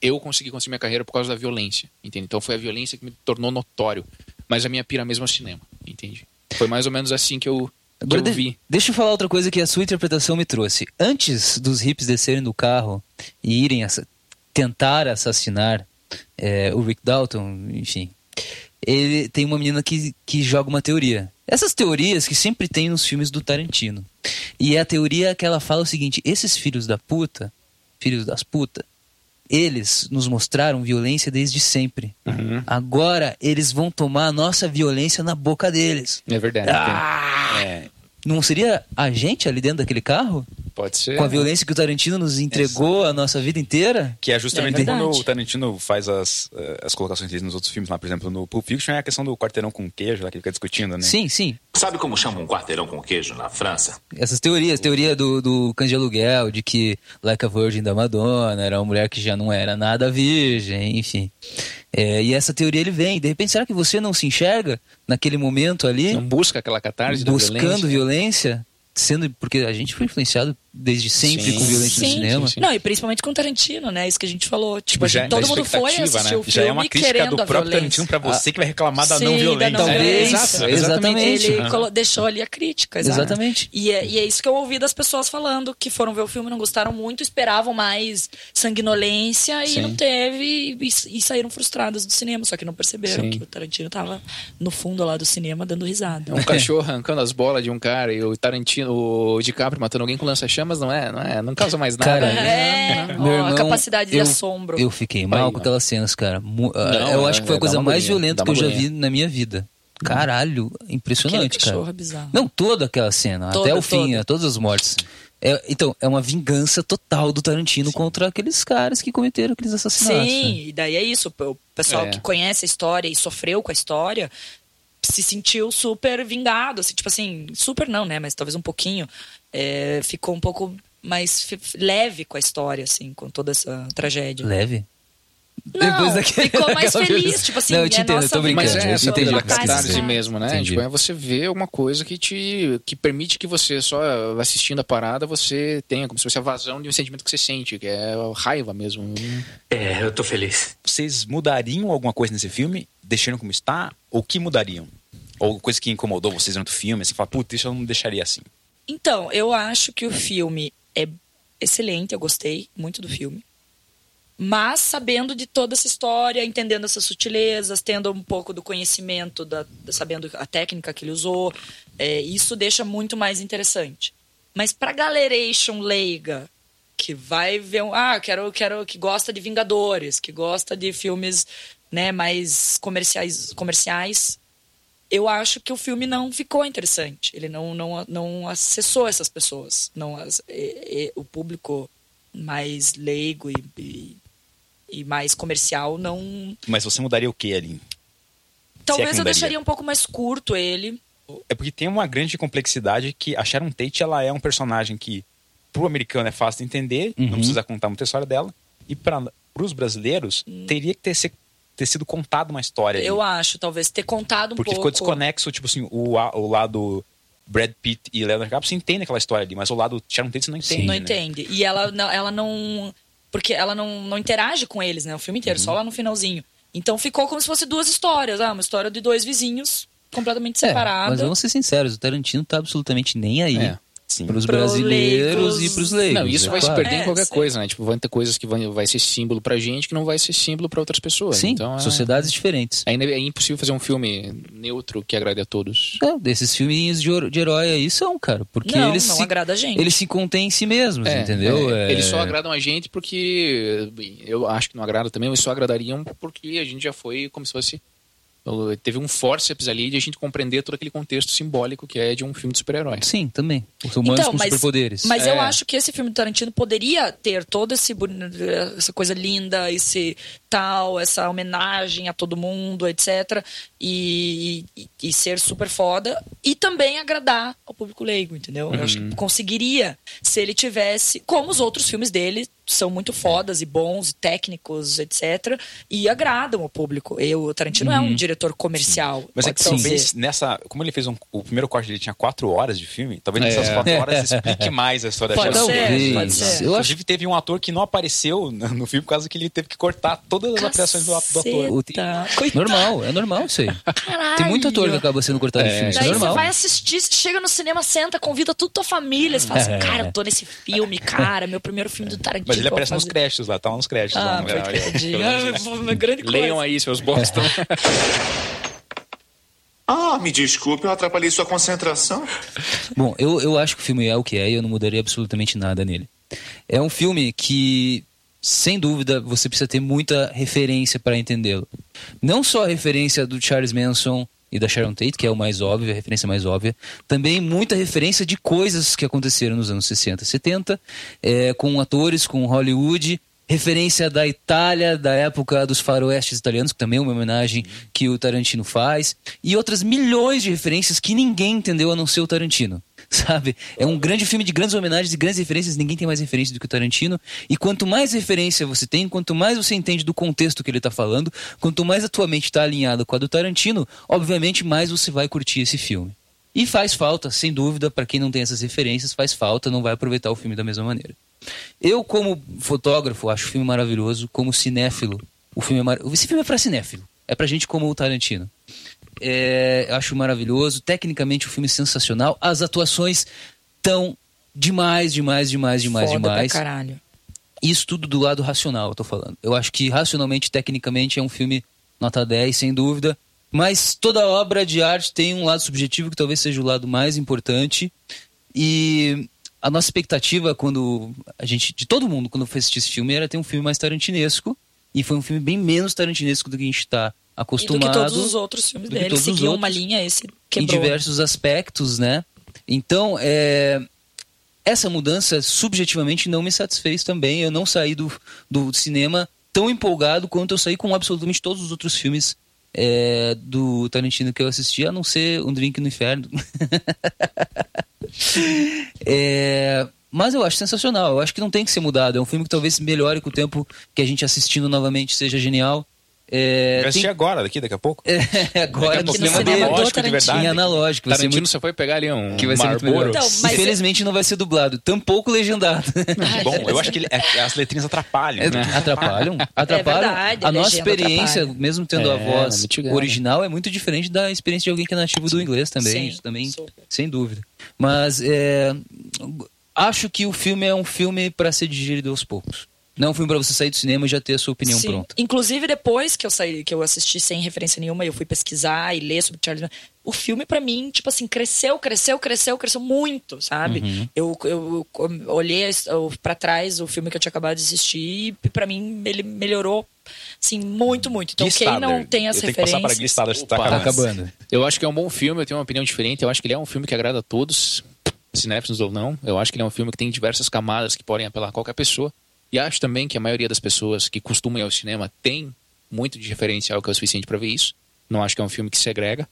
eu consegui construir minha carreira por causa da violência, entende? Então, foi a violência que me tornou notório. Mas a minha pira mesmo é o cinema, entende? Foi mais ou menos assim que eu, Agora, eu de- deixa eu falar outra coisa que a sua interpretação me trouxe. Antes dos hips descerem do carro e irem assa- tentar assassinar é, o Rick Dalton, enfim, ele tem uma menina que, que joga uma teoria. Essas teorias que sempre tem nos filmes do Tarantino. E é a teoria que ela fala o seguinte: esses filhos da puta, filhos das putas, eles nos mostraram violência desde sempre. Agora eles vão tomar a nossa violência na boca deles. É verdade. Ah! Não seria a gente ali dentro daquele carro? Pode ser. Com a violência que o Tarantino nos entregou a nossa vida inteira? Que é justamente É verdade. quando o Tarantino faz as, eh, as colocações dele nos outros filmes, lá, por exemplo, no Pulp Fiction, é a questão do quarteirão com queijo, lá que ele fica discutindo, né? Sim, sim. Sabe como chama um quarteirão com queijo na França? Essas teorias, teoria do, do cães de aluguel, de que Like a Virgin da Madonna era uma mulher que já não era nada virgem, enfim. É, e essa teoria ele vem. De repente, será que você não se enxerga naquele momento ali, Não busca aquela catarse da buscando violência. violência? Sendo, porque a gente foi influenciado desde sempre Sim. com violência no Sim, cinema. sim, sim. Não, e principalmente com Tarantino, né? Isso que a gente falou. Tipo, já assim, todo da mundo foi assistir né? o filme Já é uma crítica querendo do próprio violência. Tarantino pra você que vai reclamar da Sim, não da violência. não Talvez, violência. Exato, exatamente. Ele colo- deixou ali a crítica. Exatamente. E é, e é isso que eu ouvi das pessoas falando, que foram ver o filme, não gostaram muito, esperavam mais sanguinolência e Sim. não teve, e, e saíram frustradas do cinema, só que não perceberam Sim. que o Tarantino tava no fundo lá do cinema dando risada. Um cachorro arrancando as bolas de um cara e o Tarantino, o DiCaprio matando alguém com lança-chamas, não é, não é, não causa mais nada. Cara, É, Meu ó, a irmão, capacidade de eu- assombro. Eu fiquei mal Aí, com aquelas cenas, cara. Ah, Não, eu é- acho que foi a é, coisa mais agonia, violenta que eu já vi na minha vida. Caralho, impressionante, cara. é bizarro. Não, toda aquela cena, Toda, até o fim, toda. a todas as mortes. É, então, é uma vingança total do Tarantino contra aqueles caras que cometeram aqueles assassinatos. né? Sim, e daí é isso. O pessoal É. que conhece a história e sofreu com a história se sentiu super vingado. Assim, tipo assim, super não, né? Mas talvez um pouquinho. É, ficou um pouco mais leve com a história, assim, com toda essa tragédia. Leve? Não, daquele- ficou mais feliz, tipo assim, Não, eu te é entendo, eu nossa tô brincando. Mas é eu essa entendi quis catarse mesmo, né? Entendi. Tipo, é você ver uma coisa que te que permite que você só assistindo a parada você tenha como se fosse a vazão de um sentimento que você sente, que é a raiva mesmo. É, eu tô feliz. Vocês mudariam alguma coisa nesse filme? Deixando como está? Ou que mudariam? Ou coisa que incomodou vocês durante o filme? Você fala, puta, isso eu não deixaria assim. Então, eu acho que o filme é excelente, eu gostei muito do filme. Mas sabendo de toda essa história, entendendo essas sutilezas, tendo um pouco do conhecimento, da, da- sabendo a técnica que ele usou, é, isso deixa muito mais interessante. Mas pra galeration leiga, que vai ver um. Ah, quero, quero que gosta de Vingadores, que gosta de filmes né, mais comerciais, comerciais, eu acho que o filme não ficou interessante. Ele não, não, não acessou essas pessoas. Não, as- e- e- o público mais leigo e, e, e mais comercial não. Mas você mudaria o que ali? Talvez eu mudaria. deixaria um pouco mais curto ele. É porque tem uma grande complexidade que a Sharon Tate, ela é um personagem que pro americano é fácil de entender, Uhum. não precisa contar muita história dela. E para os brasileiros, teria que ter, ter sido contada uma história. ali. Eu acho, talvez ter contado um Porque pouco. ficou desconexo, tipo assim, o, o lado Brad Pitt e Leonardo DiCaprio, você entende aquela história ali, mas o lado Sharon Tate você não entende. não né? entende. E ela não, ela não. Porque ela não, não interage com eles, né? O filme inteiro, Uhum. só lá no finalzinho. Então ficou como se fosse duas histórias. Ah, uma história de dois vizinhos completamente É, separados. mas vamos ser sinceros, o Tarantino tá absolutamente nem aí É. Sim. pros Pros brasileiros leigos. e pros leigos. Não, isso é vai se claro. perder É, em qualquer sim. coisa, né? Tipo, vai ter coisas que vai, vai ser símbolo pra gente que não vai ser símbolo pra outras pessoas. Sim, então, é- sociedades diferentes. Ainda é impossível fazer um filme neutro que agrade a todos. É, desses filminhos de, de herói aí são, cara. Porque Não, eles não se, agrada a gente. eles se contêm em si mesmos, É, entendeu? é, É- Eles só agradam a gente porque eu acho que não agrada também, mas só agradariam porque a gente já foi como se fosse teve um forceps ali de a gente compreender todo aquele contexto simbólico que é de um filme de super-herói. Sim, também. Os humanos Então, com mas- superpoderes. Mas eu É. acho que esse filme do Tarantino poderia ter toda essa coisa linda, esse tal, essa homenagem a todo mundo, etc. E, e- e ser super foda. E também agradar ao público leigo, entendeu? Eu acho Uhum. que conseguiria se ele tivesse. Como os outros filmes dele são muito fodas e bons, e técnicos, etc. E agradam ao público. Eu, o Tarantino é um diretor comercial. Mas é que talvez nessa. Como ele fez um, o primeiro corte dele tinha quatro horas de filme, talvez É. nessas quatro horas explique mais a história Pode da ser, pode ser. Eu acho Inclusive, teve um ator que não apareceu no filme por causa que ele teve que cortar todas as atuações do, do ator. O- Caceta. Coitado. Normal, é normal isso aí. Caralho. Tem muito ator que acaba sendo cortado de filme, isso é Daí você normal. vai assistir, chega no cinema, senta, convida toda a tua família. Você fala assim, cara, eu tô nesse filme, cara, meu primeiro filme do Tarantino. Mas ele eu vou aparece nos fazer. créditos lá, tá lá nos créditos. Ah, lá, no. Ah, grande coisa. Leiam aí, seus Boston. Ah, me desculpe, eu atrapalhei sua concentração. Bom, eu, eu acho que o filme é o que é e eu não mudaria absolutamente nada nele. É um filme que, sem dúvida, você precisa ter muita referência para entendê-lo. Não só a referência do Charles Manson e da Sharon Tate, que é o mais óbvio, a referência mais óbvia. Também muita referência de coisas que aconteceram nos anos 60, 70, é, com atores, com Hollywood, referência da Itália, da época dos faroestes italianos, que também é uma homenagem que o Tarantino faz, e outras milhões de referências que ninguém entendeu a não ser o Tarantino. Sabe? É um grande filme de grandes homenagens e grandes referências, ninguém tem mais referência do que o Tarantino. E quanto mais referência você tem, quanto mais você entende do contexto que ele está falando, quanto mais a tua mente está alinhada com a do Tarantino, obviamente mais você vai curtir esse filme. E faz falta, sem dúvida, para quem não tem essas referências, faz falta, não vai aproveitar o filme da mesma maneira. Eu, como fotógrafo, acho o filme maravilhoso. Como cinéfilo, o filme é mar... Esse filme é para cinéfilo. É pra gente como o Tarantino. É, eu acho maravilhoso. Tecnicamente, o filme é sensacional. As atuações tão demais, demais, demais, demais, Foda demais. pra caralho. Isso tudo do lado racional, eu tô falando. Eu acho que racionalmente, tecnicamente, é um filme nota 10, sem dúvida. Mas toda obra de arte tem um lado subjetivo que talvez seja o lado mais importante. E a nossa expectativa quando a gente, de todo mundo, quando foi assistir esse filme, era ter um filme mais tarantinesco. E foi um filme bem menos tarantinesco do que a gente está E do acostumado. que todos os outros filmes dele seguiam uma outros. linha, esse em quebrou. diversos aspectos, né? Então, é, essa mudança subjetivamente não me satisfez também. Eu não saí do, do cinema tão empolgado quanto eu saí com absolutamente todos os outros filmes é, do Tarantino que eu assisti, a não ser Um Drink no Inferno. É, mas eu acho sensacional. Eu acho que não tem que ser mudado. É um filme que talvez melhore com o tempo que a gente assistindo novamente seja genial. É, Vai assistir tem- agora, daqui, daqui a pouco. é, agora Daqui a pouco no cinema cinema analógico de Tarantino. verdade. em analógico. Tarantino muito só foi pegar ali um que vai ser muito. Então, mas- Infelizmente não vai ser dublado, tampouco legendado. Bom, eu acho que ele- é- as letrinhas atrapalham. É, né? atrapalham, atrapalham. verdade, a nossa experiência, atrapalha. mesmo tendo a É, voz original, é muito diferente da experiência de alguém que é nativo do inglês também. Sim, isso também, super. sem dúvida. Mas é, acho que o filme é um filme para ser digerido aos poucos. Não é um filme para você sair do cinema e já ter a sua opinião Sim. pronta. Inclusive, depois que eu saí, que eu assisti sem referência nenhuma, eu fui pesquisar e ler sobre Charles Manson. O filme, pra mim, tipo assim, cresceu, cresceu, cresceu, cresceu muito, sabe? Uhum. Eu, eu, eu olhei a his- eu- pra trás o filme que eu tinha acabado de assistir e pra mim ele melhorou, assim, muito, muito. Então, Glee quem não tem as Eu tenho que passar para Glee você tá Opa. Tá acabando. acabando. Eu acho que é um bom filme, eu tenho uma opinião diferente. Eu acho que ele é um filme que agrada a todos, cinéfilos ou não. Eu acho que ele é um filme que tem diversas camadas que podem apelar a qualquer pessoa. E acho também que a maioria das pessoas que costumam ir ao cinema tem muito de referencial que é o suficiente para ver isso. Não acho que é um filme que segrega.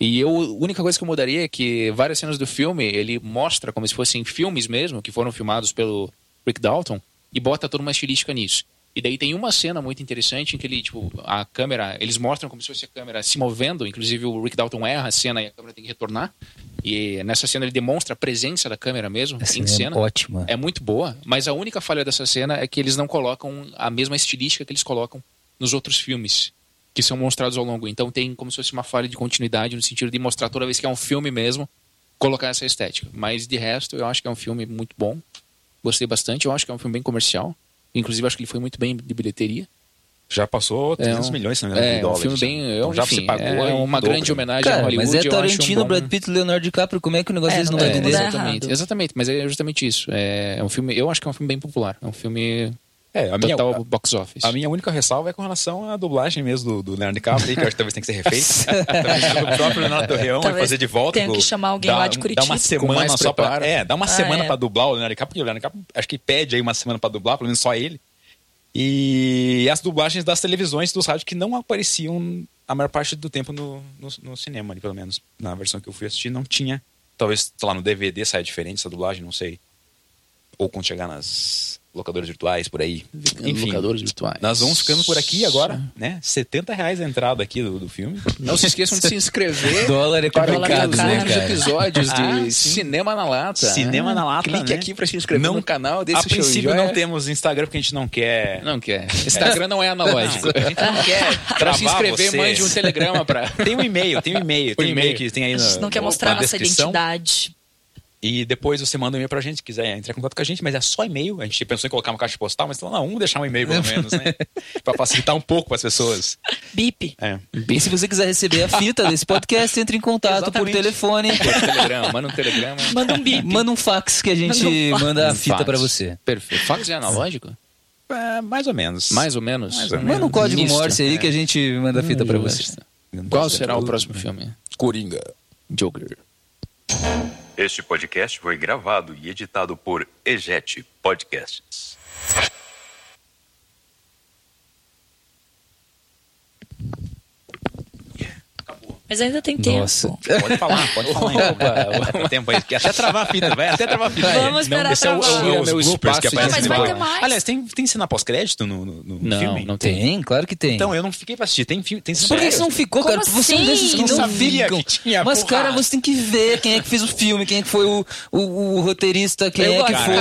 E eu, a única coisa que eu mudaria é que várias cenas do filme ele mostra como se fossem filmes mesmo, que foram filmados pelo Rick Dalton, e bota toda uma estilística nisso. E daí tem uma cena muito interessante em que ele, tipo, a câmera, eles mostram como se fosse a câmera se movendo, inclusive o Rick Dalton erra a cena e a câmera tem que retornar. E nessa cena ele demonstra a presença da câmera mesmo, Essa em é cena. ótima. É muito boa, mas a única falha dessa cena é que eles não colocam a mesma estilística que eles colocam nos outros filmes que são mostrados ao longo. Então tem como se fosse uma falha de continuidade no sentido de mostrar toda vez que é um filme mesmo, colocar essa estética. Mas de resto, eu acho que é um filme muito bom. Gostei bastante. Eu acho que é um filme bem comercial. Inclusive, acho que ele foi muito bem de bilheteria. Já passou 300 um- milhões, se não me engano, É, de um dólares. filme já. bem. Então já enfim, se pagou é uma dobro. grande homenagem a Cara, Hollywood. mas é eu acho um Tarantino, bom- Brad Pitt, Leonardo DiCaprio, como é que o negócio É, deles não vai tem vender? Exatamente, errado. exatamente, mas é justamente isso. É, é um filme, eu acho que é um filme bem popular. É um filme É, a minha, total box office. a minha única ressalva é com relação à dublagem mesmo do, do Leonardo DiCaprio, que eu acho que talvez tenha que ser refeita. talvez o próprio Leonardo Torreão vai fazer de volta. tenha com- que chamar alguém dá- lá de Dá Curitiba. uma Com semana só pra... É, dá uma Ah, semana é. pra dublar o Leonardo DiCaprio, porque o Leonardo DiCaprio acho que pede aí uma semana pra dublar, pelo menos só ele. E as dublagens das televisões dos rádios que não apareciam a maior parte do tempo no, no, no cinema, ali, pelo menos. Na versão que eu fui assistir, não tinha. Talvez, sei lá, no DVD saia diferente essa dublagem, não sei. Ou quando chegar nas locadoras virtuais, por aí. Enfim, locadores virtuais. nós vamos ficando por aqui agora, né? 70 reais a entrada aqui do, do filme. Não se esqueçam de se inscrever Dólar é para complicado, os né, cara? episódios de Ah, sim. Cinema na Lata. Cinema na Lata, Clique né? aqui para se inscrever Não- no canal, deixa a princípio joia. não temos Instagram porque a gente não quer. Não quer. Instagram não é analógico. A gente não quer Para se inscrever, você. mande um telegrama para... Tem um e-mail, tem um e-mail, tem um e-mail que tem aí A gente não quer mostrar nossa descrição. identidade. E depois você manda um e-mail pra gente, se quiser entrar em contato com a gente, mas é só e-mail. A gente pensou em colocar uma caixa postal, mas falou, não, vamos deixar um e-mail pelo menos, né? pra facilitar um pouco as pessoas. Bip. É. E se você quiser receber a fita desse podcast, entre em contato por Exatamente. telefone. Por telegrama, manda um telegrama. Manda um bip. Manda um fax que a gente Manda um manda a Um fita fax. pra você. Perfeito. Fax é analógico? É, mais ou menos. Mais ou menos. Mais ou Manda um código Misto. Morse aí que a gente manda a fita pra você. Qual será o próximo filme? Coringa. Joker. Este podcast foi gravado e editado por Ejet Podcasts. Mas ainda tem tempo. Nossa. Pode falar, pode falar. ainda? Tem tempo aí. Até travar a fita, vai até travar a fita. Vamos esperar esse é o, travar. é o, é os Meu bloopers que aparecem Mas vai ter mais. Aliás, tem, tem cena pós-crédito no, no, no Não, filme? não tem. Tem, claro que tem. Então, eu não fiquei pra assistir. Tem, filme, tem cena Por que você não ficou, Como cara? Você é um assim? desses que Não não sabia ficam. que tinha, Mas, porra. cara, você tem que ver quem é que fez o filme, quem é que foi o, o, o roteirista, quem Eu é que foi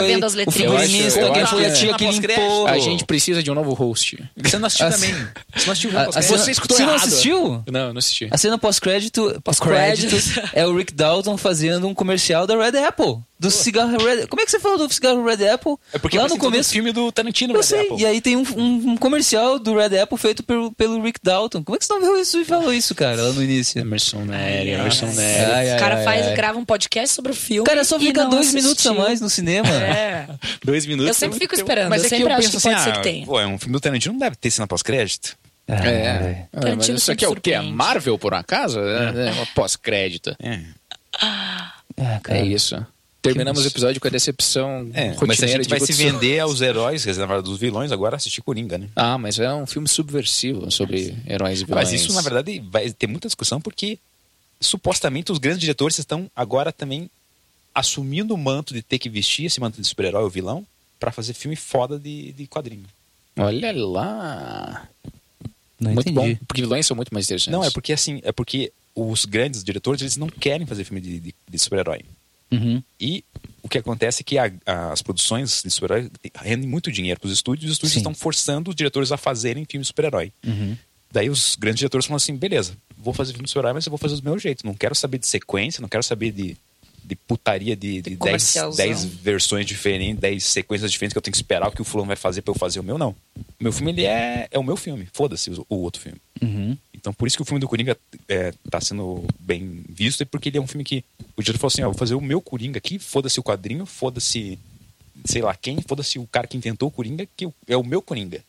o figurinista, quem foi a que tia é que limpou. A gente precisa de um novo host. Você não assistiu também. Você não assistiu o Você escutou Você não assistiu? Não, não assisti. A cena pós-crédito pós-crédito é o Rick Dalton fazendo um comercial da Red Apple. Do cigarro Red Como é que você falou do cigarro Red Apple? É porque lá no começo. filme do Tarantino, Eu Red sei, Apple. e aí tem um, um- um comercial do Red Apple feito pelo, pelo Rick Dalton. Como é que você não viu isso e falou isso, cara, lá no início? Emerson Nery, Emerson. Nery. O cara faz, ai. grava um podcast sobre o filme. Cara, só fica dois minutos a assistiu. mais no cinema. É. Dois minutos. Eu sempre é fico esperando, Mas eu é que sempre eu acho penso que pode assim, ser ah, que tenha. Pô, é um filme do Tarantino, não deve ter cena pós-crédito. É. velho. Ah, mas isso aqui é o quê? É. Marvel, por acaso? É, é uma pós-crédito. É. Ah, É cara. isso. Terminamos o episódio com a decepção É, mas se a gente vai se vender aos heróis, quer dizer, na verdade, dos vilões, agora assistir Coringa, né? Ah, mas é um filme subversivo sobre heróis e vilões. Mas isso, na verdade, vai ter muita discussão porque supostamente os grandes diretores estão agora também assumindo o manto de ter que vestir esse manto de super-herói ou vilão pra fazer filme foda de, de quadrinho. Olha lá. Não muito entendi. bom. Porque vilões são muito mais interessantes. Não, é porque assim, é porque os grandes diretores, eles não querem fazer filme de, de- de super-herói. Uhum. E o que acontece é que a- as produções de super-herói rendem muito dinheiro para os estúdios, e os estúdios Sim. estão forçando os diretores a fazerem filmes de super-herói. Uhum. Daí os grandes diretores falam assim: beleza, vou fazer filme de super-herói, mas eu vou fazer do meu jeito. Não quero saber de sequência, não quero saber de, de putaria de 10 comercialzão. versões diferentes, 10 sequências diferentes que eu tenho que esperar o que o fulano vai fazer para eu fazer o meu. Não. O meu filme ele é, é o meu filme. Foda-se o, o outro filme. Uhum. Então, por isso que o filme do Coringa é, tá sendo bem visto, é porque ele é um filme que o diretor falou assim: ó, vou fazer o meu Coringa aqui, foda-se o quadrinho, foda-se sei lá quem, foda-se o cara que inventou o Coringa, que é o meu Coringa.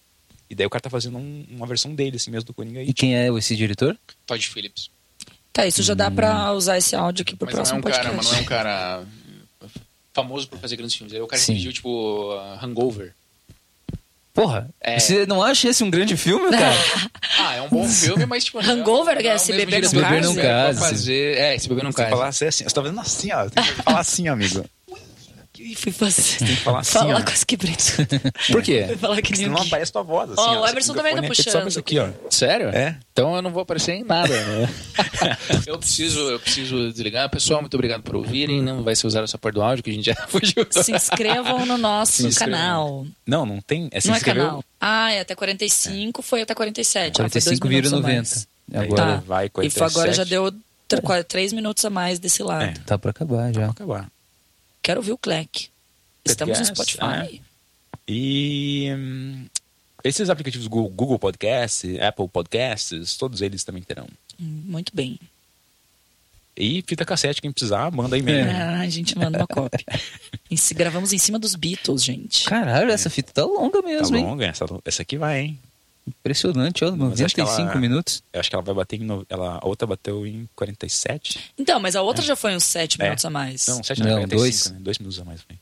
E daí o cara tá fazendo um- uma versão dele, assim mesmo, do Coringa. E E, quem é esse diretor? Todd Phillips. Tá, isso já dá pra usar esse áudio aqui pro Mas não é próximo um cara, podcast. mas não é um cara famoso por fazer grandes filmes. É o cara Sim. que dirigiu, tipo, uh, Hangover. Porra, É. você não acha esse um grande filme, cara? Ah, é um bom filme, mas tipo... Hangover, não é o Se Beber Não diretor Case. que Beber Não Case. É, Se Beber Não Case. falar assim, assim, você tá fazendo assim, ó. Tem que falar assim, amigo. E fui fazer. Tem que falar assim, Falar ó. quase que preto. Por quê? Fui falar que nem não aparece tua voz, assim, Ó, ó. o Emerson também tá é feito Só pra isso puxando. aqui, ó. Sério? É. Então eu não vou aparecer em nada, né? eu, preciso, eu preciso desligar. Pessoal, muito obrigado por ouvirem. Não vai ser usado essa parte do áudio que a gente já fugiu. Se inscrevam no nosso inscrevam. canal. Não, não tem. É se não é inscreveu? canal. Ah, é até 45, foi até 47. Ah, foi dois 45 vira minutos a 90. mais. Agora Tá. vai E foi agora 47. já deu tr- quase três minutos a mais desse lado. É. tá pra acabar já. Vamos acabar. Quero ouvir o Clec. Estamos no Podcast, Spotify. E hum, esses aplicativos Google, Podcasts, Apple Podcasts, todos eles também terão. Muito bem. E fita cassete, quem precisar, manda e-mail. Ah, a gente manda uma cópia. Em si- gravamos em cima dos Beatles, gente. Caralho, essa fita tá longa Tá mesmo, hein? longa, essa, essa aqui vai, hein? Impressionante, ó, Mas acho que 95 ela- minutos. Eu acho que ela vai bater em. no- Ela, a outra bateu em 47. Então, mas a outra já foi uns 7 É. minutos a mais. Não, 7 Não, não, 45, dois. né? Dois minutos a mais. Foi.